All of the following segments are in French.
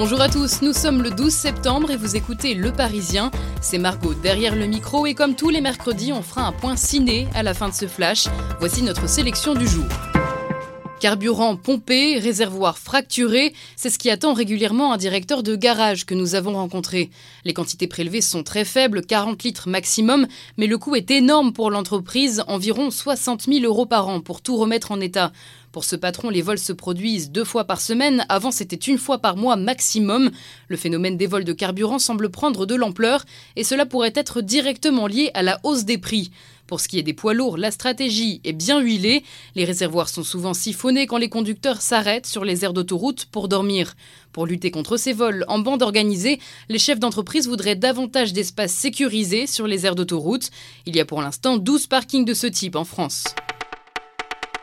Bonjour à tous, nous sommes le 12 septembre et vous écoutez Le Parisien. C'est Margot derrière le micro et comme tous les mercredis, on fera un point ciné à la fin de ce flash. Voici notre sélection du jour. Carburant pompé, réservoir fracturé, c'est ce qui attend régulièrement un directeur de garage que nous avons rencontré. Les quantités prélevées sont très faibles, 40 litres maximum, mais le coût est énorme pour l'entreprise, environ 60 000 euros par an pour tout remettre en état. Pour ce patron, les vols se produisent deux fois par semaine, avant c'était une fois par mois maximum. Le phénomène des vols de carburant semble prendre de l'ampleur et cela pourrait être directement lié à la hausse des prix. Pour ce qui est des poids lourds, la stratégie est bien huilée. Les réservoirs sont souvent siphonnés quand les conducteurs s'arrêtent sur les aires d'autoroute pour dormir. Pour lutter contre ces vols en bande organisée, les chefs d'entreprise voudraient davantage d'espaces sécurisés sur les aires d'autoroute. Il y a pour l'instant 12 parkings de ce type en France.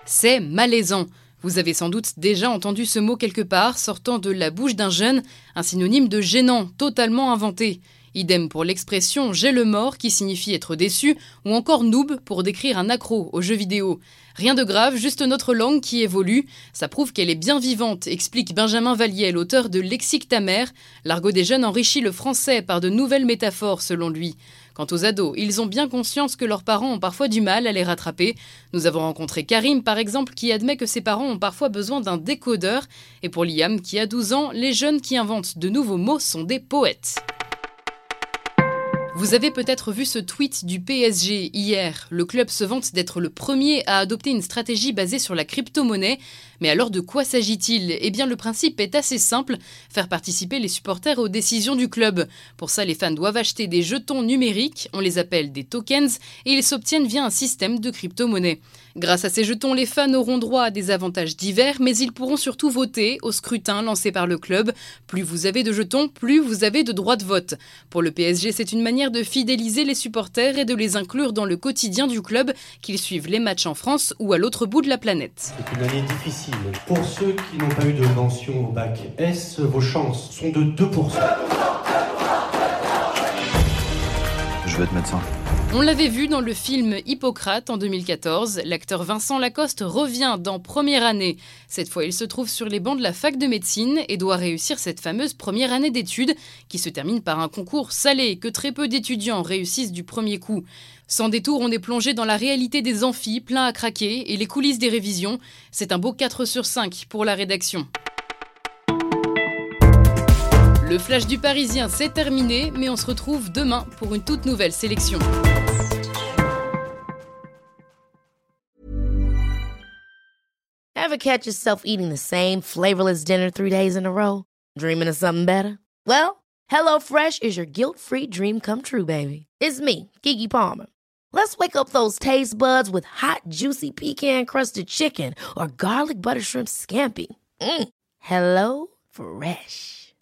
C'est malaisant. Vous avez sans doute déjà entendu ce mot quelque part sortant de la bouche d'un jeune, un synonyme de gênant, totalement inventé. Idem pour l'expression j'ai le mort qui signifie être déçu, ou encore noob pour décrire un accro aux jeux vidéo. Rien de grave, juste notre langue qui évolue. Ça prouve qu'elle est bien vivante, explique Benjamin Vallier, l'auteur de Lexique ta mère. L'argot des jeunes enrichit le français par de nouvelles métaphores selon lui. Quant aux ados, ils ont bien conscience que leurs parents ont parfois du mal à les rattraper. Nous avons rencontré Karim, par exemple, qui admet que ses parents ont parfois besoin d'un décodeur. Et pour Liam, qui a 12 ans, les jeunes qui inventent de nouveaux mots sont des poètes. Vous avez peut-être vu ce tweet du PSG hier. Le club se vante d'être le premier à adopter une stratégie basée sur la crypto-monnaie. Mais alors de quoi s'agit-il? Eh bien le principe est assez simple, faire participer les supporters aux décisions du club. Pour ça, les fans doivent acheter des jetons numériques, on les appelle des tokens, et ils s'obtiennent via un système de crypto-monnaie. Grâce à ces jetons, les fans auront droit à des avantages divers, mais ils pourront surtout voter au scrutin lancé par le club. Plus vous avez de jetons, plus vous avez de droits de vote. Pour le PSG, c'est une manière de fidéliser les supporters et de les inclure dans le quotidien du club, qu'ils suivent les matchs en France ou à l'autre bout de la planète. C'est une année difficile. Pour ceux qui n'ont pas eu de mention au bac S, vos chances sont de 2%. On l'avait vu dans le film Hippocrate en 2014. L'acteur Vincent Lacoste revient dans Première année. Cette fois, il se trouve sur les bancs de la fac de médecine et doit réussir cette fameuse première année d'études qui se termine par un concours salé que très peu d'étudiants réussissent du premier coup. Sans détour, on est plongé dans la réalité des amphis pleins à craquer et les coulisses des révisions. C'est un beau 4 sur 5 pour la rédaction. Le flash du Parisien, c'est terminé, mais on se retrouve demain pour une toute nouvelle sélection. Ever catch yourself eating the same flavorless dinner three days in a row? Dreaming of something better? Well, HelloFresh is your guilt-free dream come true, baby. It's me, Kiki Palmer. Let's wake up those taste buds with hot, juicy pecan-crusted chicken or garlic butter shrimp scampi. Mm. Hello Fresh.